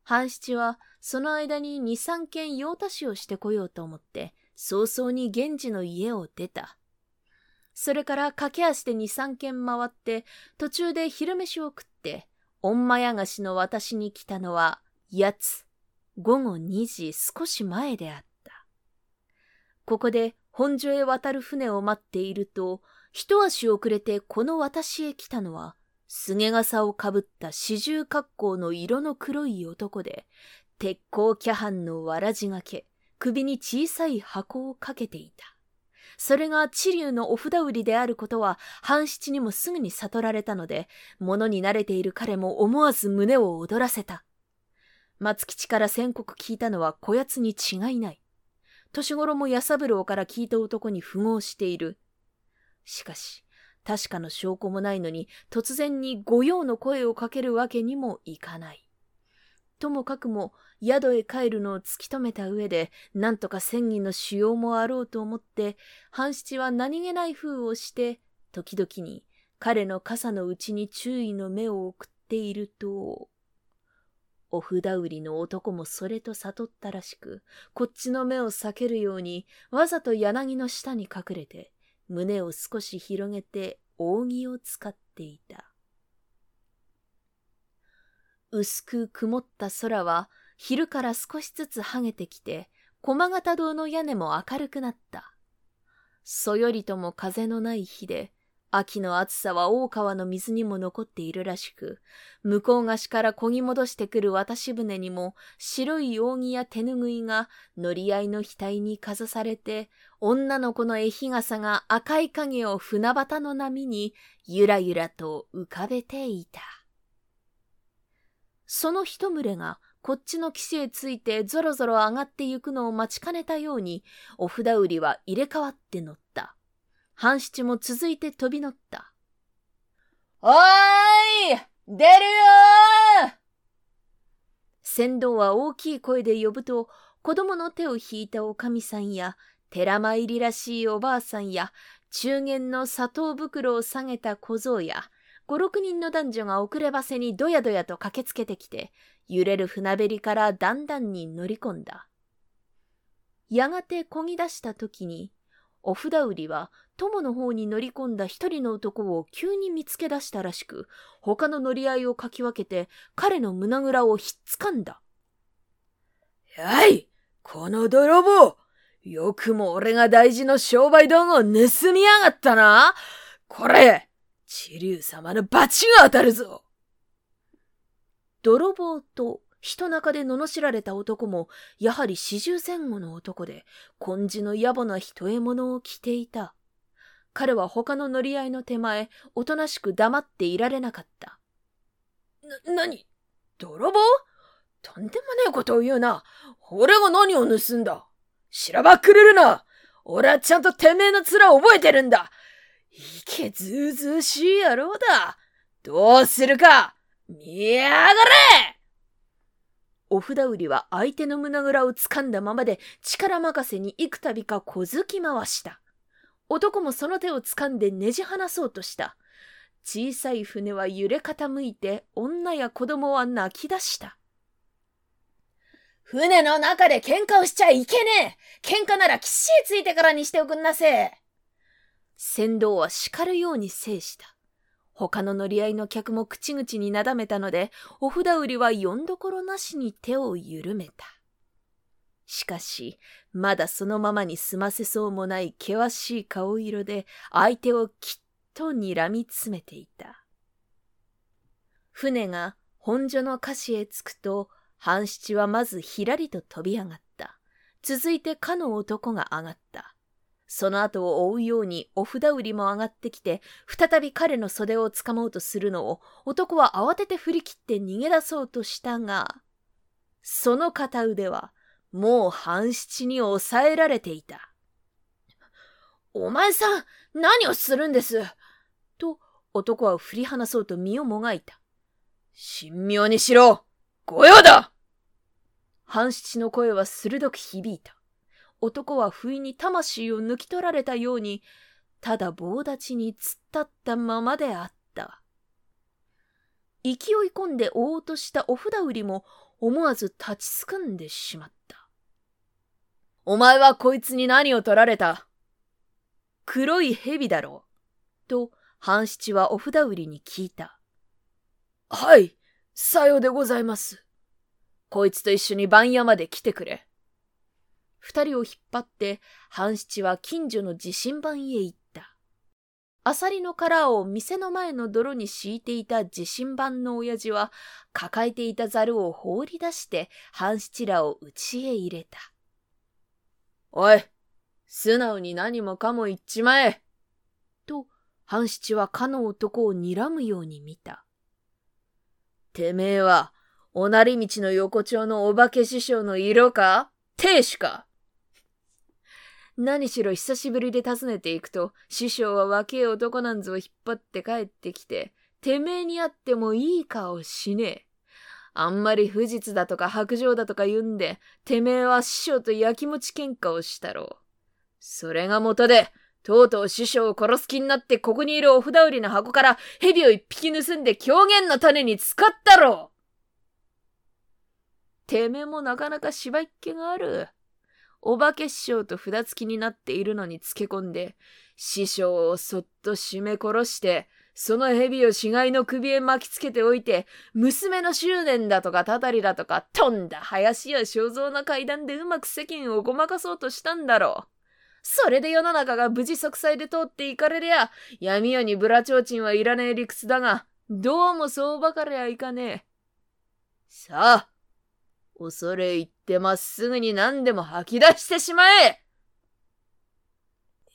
[SPEAKER 2] 半七はその間に二三軒用足しをしてこようと思って、早々に源氏の家を出た。それから駆け足で二三軒回って、途中で昼飯を食って、御前菓子の私に来たのは、やつ、午後二時少し前であった。ここで本所へ渡る船を待っていると、一足遅れてこの私へ来たのは、すげ傘をかぶった四十格好の色の黒い男で、鉄鋼キャハンのわらじがけ、首に小さい箱をかけていた。それが地流のお札売りであることは、半七にもすぐに悟られたので、物に慣れている彼も思わず胸を躍らせた。松吉から宣告聞いたのはこやつに違いない。
[SPEAKER 1] 年頃も安三郎から聞いた男に符合している。しかし、確かの証拠もないのに突然に御用の声をかけるわけにもいかない。ともかくも宿へ帰るのを突き止めた上で、なんとか千人の使用もあろうと思って、半七は何気ない風をして、時々に彼の傘のうちに注意の目を送っていると、お札売りの男もそれと悟ったらしく、こっちの目を避けるように、わざと柳の下に隠れて、胸を少し広げて扇を使っていた。薄く曇った空は昼から少しずつ剥げてきて、駒形堂の屋根も明るくなった。そよりとも風のない日で、秋の暑さは大川の水にも残っているらしく、向こう岸から漕ぎ戻してくる渡し船にも白い扇や手ぬぐいが乗り合いの額にかざされて、女の子の絵日傘が赤い影を船端の波にゆらゆらと浮かべていた。その一群れがこっちの岸へついてぞろぞろ上がってゆくのを待ちかねたように、お札売りは入れ替わって乗った。半七も続いて飛び乗った。
[SPEAKER 2] おーい出るよー
[SPEAKER 1] 船頭は大きい声で呼ぶと、子供の手を引いたおかみさんや、寺参りらしいおばあさんや、中元の砂糖袋を下げた小僧や、五六人の男女が遅ればせにどやどやと駆けつけてきて、揺れる船べりからだんだんに乗り込んだ。やがて漕ぎ出した時に、お札売りは友の方に乗り込んだ一人の男を急に見つけ出したらしく、他の乗り合いをかき分けて彼の胸ぐらをひっつかんだ。
[SPEAKER 2] やいこの泥棒。よくも俺が大事の商売道具を盗みやがったな。これ地竜様の罰が当たるぞ。
[SPEAKER 1] 泥棒と人中で罵られた男も、やはり四十前後の男で、根治の野暮な人獲物を着ていた。彼は他の乗り合いの手前、おとなしく黙っていられなかった。
[SPEAKER 2] な、なに泥棒？とんでもねえことを言うな。俺が何を盗んだ？しらばっくれるな。俺はちゃんとてめえの面を覚えてるんだ。いけずうずうしい野郎だ。どうするか。見やがれ！
[SPEAKER 1] お札売りは相手の胸ぐらを掴んだままで力任せに幾度か小突き回した。男もその手を掴んでねじ離そうとした。小さい船は揺れ傾いて女や子供は泣き出した。
[SPEAKER 2] 船の中で喧嘩をしちゃいけねえ喧嘩なら岸へついてからにしておくんなせ
[SPEAKER 1] 船頭は叱るように制した。他の乗り合いの客も口々になだめたので、お札売りはよんどころなしに手を緩めた。しかし、まだそのままに済ませそうもない険しい顔色で相手をきっと睨みつめていた。船が本所の歌詞へ着くと、半七はまずひらりと飛び上がった。続いてかの男が上がった。その後を追うようにお札売りも上がってきて、再び彼の袖を掴もうとするのを、男は慌てて振り切って逃げ出そうとしたが、その片腕は、もう半七に抑えられていた。
[SPEAKER 2] お前さん、何をするんです？
[SPEAKER 1] と、男は振り離そうと身をもがいた。
[SPEAKER 2] 神妙にしろ御用だ
[SPEAKER 1] 半七の声は鋭く響いた。男は不意に魂を抜き取られたように、ただ棒立ちに突っ立ったままであった。勢い込んで追おうとしたお札売りも思わず立ちすくんでしまった。
[SPEAKER 2] お前はこいつに何を取られた？
[SPEAKER 1] 黒い蛇だろう。と、半七はお札売りに聞いた。
[SPEAKER 2] はい、さようでございます。こいつと一緒に番屋まで来てくれ。
[SPEAKER 1] 二人を引っ張って、半七は近所の地震盤へ行った。アサリの殻を店の前の泥に敷いていた地震盤の親父は、抱えていたザルを放り出して、半七らを家へ入れた。
[SPEAKER 2] おい、素直に何もかも言っちまえ
[SPEAKER 1] と、半七はかの男を睨むように見た。
[SPEAKER 2] てめえは、おなり道の横丁のお化け師匠の色か？亭主か？何しろ久しぶりで訪ねていくと、師匠は若え男なんぞを引っ張って帰ってきて、てめえに会ってもいい顔しねえ。あんまり不実だとか白状だとか言うんで、てめえは師匠と焼きもち喧嘩をしたろう。それが元で、とうとう師匠を殺す気になってここにいるお札売りの箱から蛇を一匹盗んで狂言の種に使ったろうてめえもなかなか芝居っ気がある。お化け師匠と札付きになっているのにつけ込んで、師匠をそっと締め殺して、その蛇を死骸の首へ巻きつけておいて、娘の執念だとかたたりだとか、とんだ林や肖像な階段でうまく世間をごまかそうとしたんだろう。それで世の中が無事息災で通っていかれりゃ、闇夜にブラチョウチンはいらねえ理屈だが、どうもそうばかりはいかねえ。さあ、恐れ入ってまっすぐに何でも吐き出してしまえ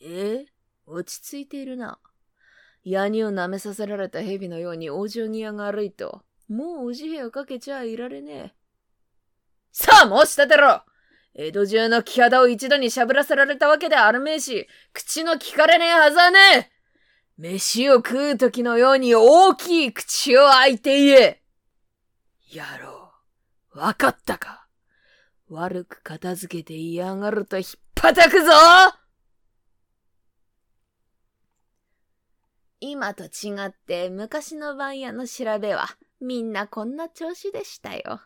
[SPEAKER 2] え落ち着いているな。ヤニを舐めさせられた蛇のように往生際が悪いと、もうおじへをかけちゃいられねえ。さあ申し立てろ江戸中の木肌を一度にしゃぶらせられたわけであるめえし、口の聞かれねえはずはねえ飯を食う時のように大きい口を開いて言えやろう。わかったか？悪く片付けて嫌がるとひっぱたくぞ
[SPEAKER 3] 今と違って昔の番屋の調べはみんなこんな調子でしたよ。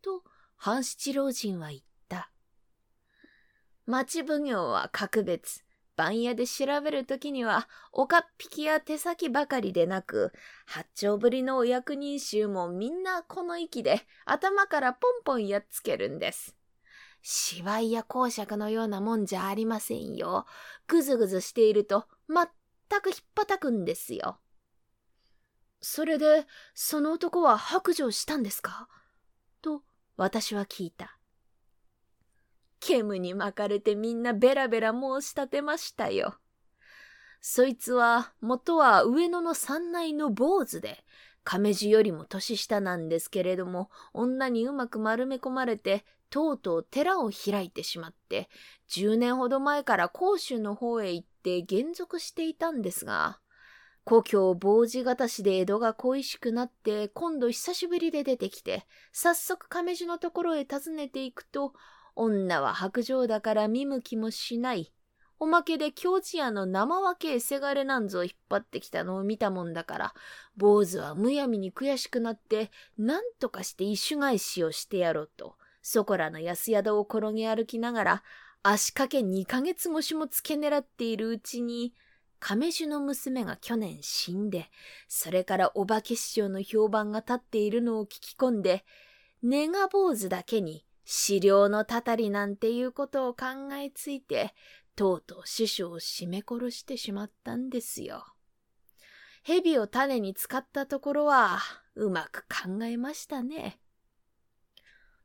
[SPEAKER 1] と、半七老人は言った。
[SPEAKER 3] 町奉行は格別、番屋で調べるときには、おかっぴきや手先ばかりでなく、八丁ぶりのお役人衆もみんなこの息で頭からポンポンやっつけるんです。芝居や公爵のようなもんじゃありませんよ。ぐずぐずしていると全くひっぱたくんですよ。
[SPEAKER 1] それで、その男は白状したんですか？
[SPEAKER 3] と、私は聞いた。煙に巻かれてみんなベラベラ申し立てましたよ。そいつは元は上野の三内の坊主で、亀地よりも年下なんですけれども、女にうまく丸め込まれて、とうとう寺を開いてしまって、10年ほど前から甲州の方へ行って現続していたんですが、故郷傍地方市で江戸が恋しくなって、今度久しぶりで出てきて、早速亀地のところへ訪ねていくと、女は白状だから見向きもしない。おまけで京地屋の生分けせがれなんぞ引っ張ってきたのを見たもんだから、坊主はむやみに悔しくなって、何とかして一種返しをしてやろうと、そこらの安宿を転げ歩きながら、足掛け二ヶ月越しも付け狙っているうちに、亀樹の娘が去年死んで、それからお化け師匠の評判が立っているのを聞き込んで、根が坊主だけに資料のたたりなんていうことを考えついて、とうとう師匠を絞め殺してしまったんですよ。蛇を種に使ったところは、うまく考えましたね。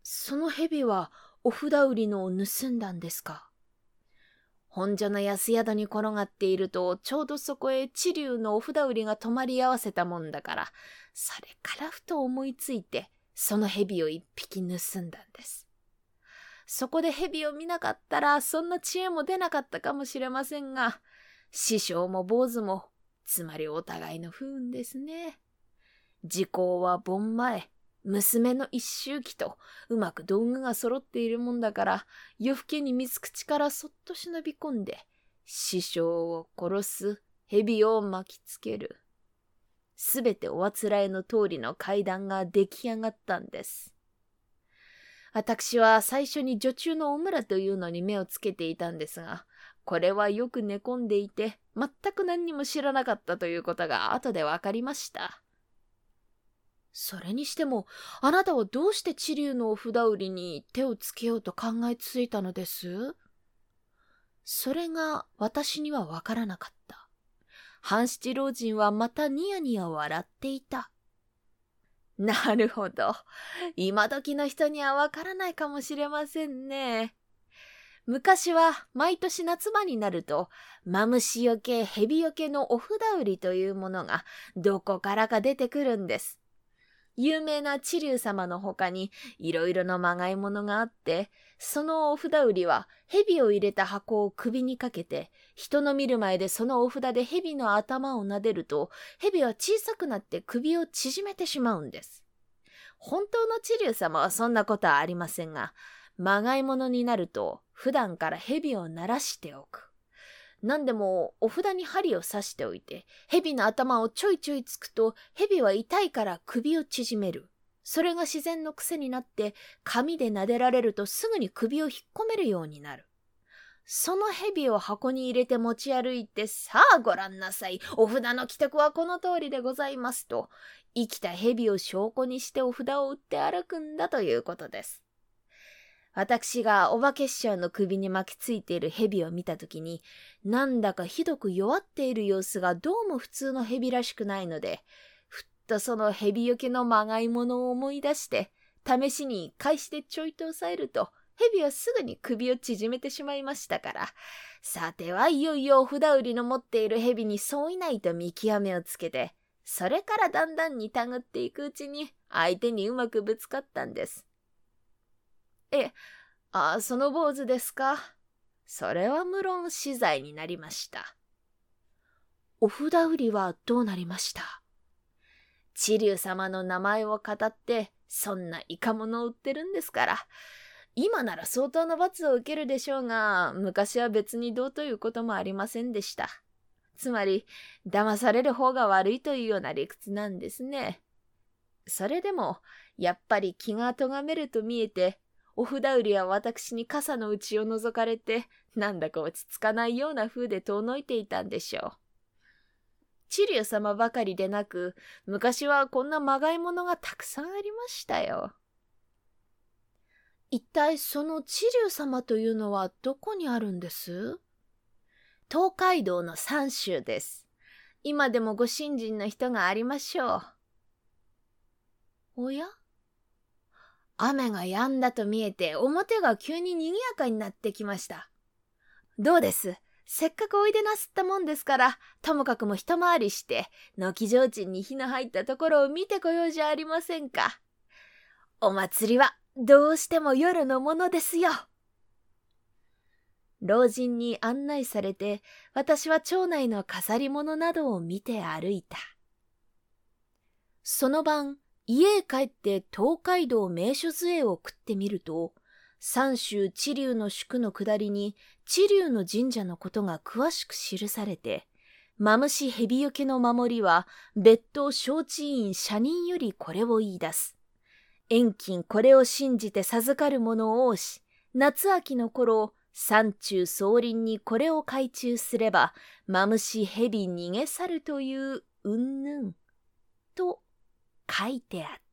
[SPEAKER 1] その蛇は、お札売りのを盗んだんですか？
[SPEAKER 3] 本所の安宿に転がっていると、ちょうどそこへ地流のお札売りが泊まり合わせたもんだから、それからふと思いついて、その蛇を一匹盗んだんです。そこで蛇を見なかったら、そんな知恵も出なかったかもしれませんが、師匠も坊主も、つまりお互いの不運ですね。時効は盆前、娘の一周期とうまく道具が揃っているもんだから、夜更けに水口からそっと忍び込んで、師匠を殺す蛇を巻きつける。すべておあつらえの通りの階段が出来上がったんです。私は最初に女中のお村というのに目をつけていたんですが、これはよく寝込んでいて、全く何にも知らなかったということが後で分かりました。
[SPEAKER 1] それにしても、あなたはどうして地流のお札売りに手をつけようと考えついたのです？
[SPEAKER 3] それが私にはわからなかった。半七老人はまたニヤニヤ笑っていた。なるほど。今時の人にはわからないかもしれませんね。昔は毎年夏場になると、マムシよけ、ヘビよけのお札売りというものがどこからか出てくるんです。
[SPEAKER 1] 有名な知龍様の他にいろいろなまがいものがあって、そのお札売りは蛇を入れた箱を首にかけて、人の見る前でそのお札で蛇の頭を撫でると、蛇は小さくなって首を縮めてしまうんです。本当の知龍様はそんなことはありませんが、まがいものになると普段から蛇を鳴らしておく。何でもお札に針を刺しておいて、蛇の頭をちょいちょいつくと、蛇は痛いから首を縮める。それが自然の癖になって、紙で撫でられるとすぐに首を引っ込めるようになる。その蛇を箱に入れて持ち歩いて、さあご覧なさい。お札の帰宅はこの通りでございますと、生きた蛇を証拠にしてお札を売って歩くんだということです。私がお化け師匠の首に巻きついている蛇を見たときに、なんだかひどく弱っている様子がどうも普通の蛇らしくないので、ふっとその蛇よけのまがいものを思い出して、試しに返しでちょいと押さえると、蛇はすぐに首を縮めてしまいましたから、さてはいよいよ札売りの持っている蛇に相違ないと見極めをつけて、それからだんだんにたぐっていくうちに相手にうまくぶつかったんです。ええ、ああ、その坊主ですか？それは無論死罪になりました。
[SPEAKER 2] お札売りはどうなりました？
[SPEAKER 1] 知龍様の名前を語って、そんなイカ物を売ってるんですから。今なら相当な罰を受けるでしょうが、昔は別にどうということもありませんでした。つまり、騙される方が悪いというような理屈なんですね。それでも、やっぱり気が咎めると見えて、お札売りは私に傘の内を覗かれて、なんだか落ち着かないような風で遠のいていたんでしょう。知龍様ばかりでなく、昔はこんなまがいものがたくさんありましたよ。
[SPEAKER 2] 一体その知龍様というのはどこにあるんです？
[SPEAKER 1] 東海道の三州です。今でもご信心の人がありましょう。
[SPEAKER 2] おや？
[SPEAKER 1] 雨が止んだと見えて表が急に賑やかになってきました。どうです？せっかくおいでなすったもんですから、ともかくも一回りして、軒提灯に火の入ったところを見てこようじゃありませんか。お祭りはどうしても夜のものですよ。老人に案内されて、私は町内の飾り物などを見て歩いた。その晩、家へ帰って東海道名所図絵を送ってみると、三州知龍の宿の下りに知龍の神社のことが詳しく記されて、マムシ蛇よけの守りは別当承知院社人よりこれを言い出す。遠近これを信じて授かる者を多し、夏秋の頃、山中総林にこれを懐中すれば、マムシ蛇逃げ去るという、うんぬん。と書いてあった。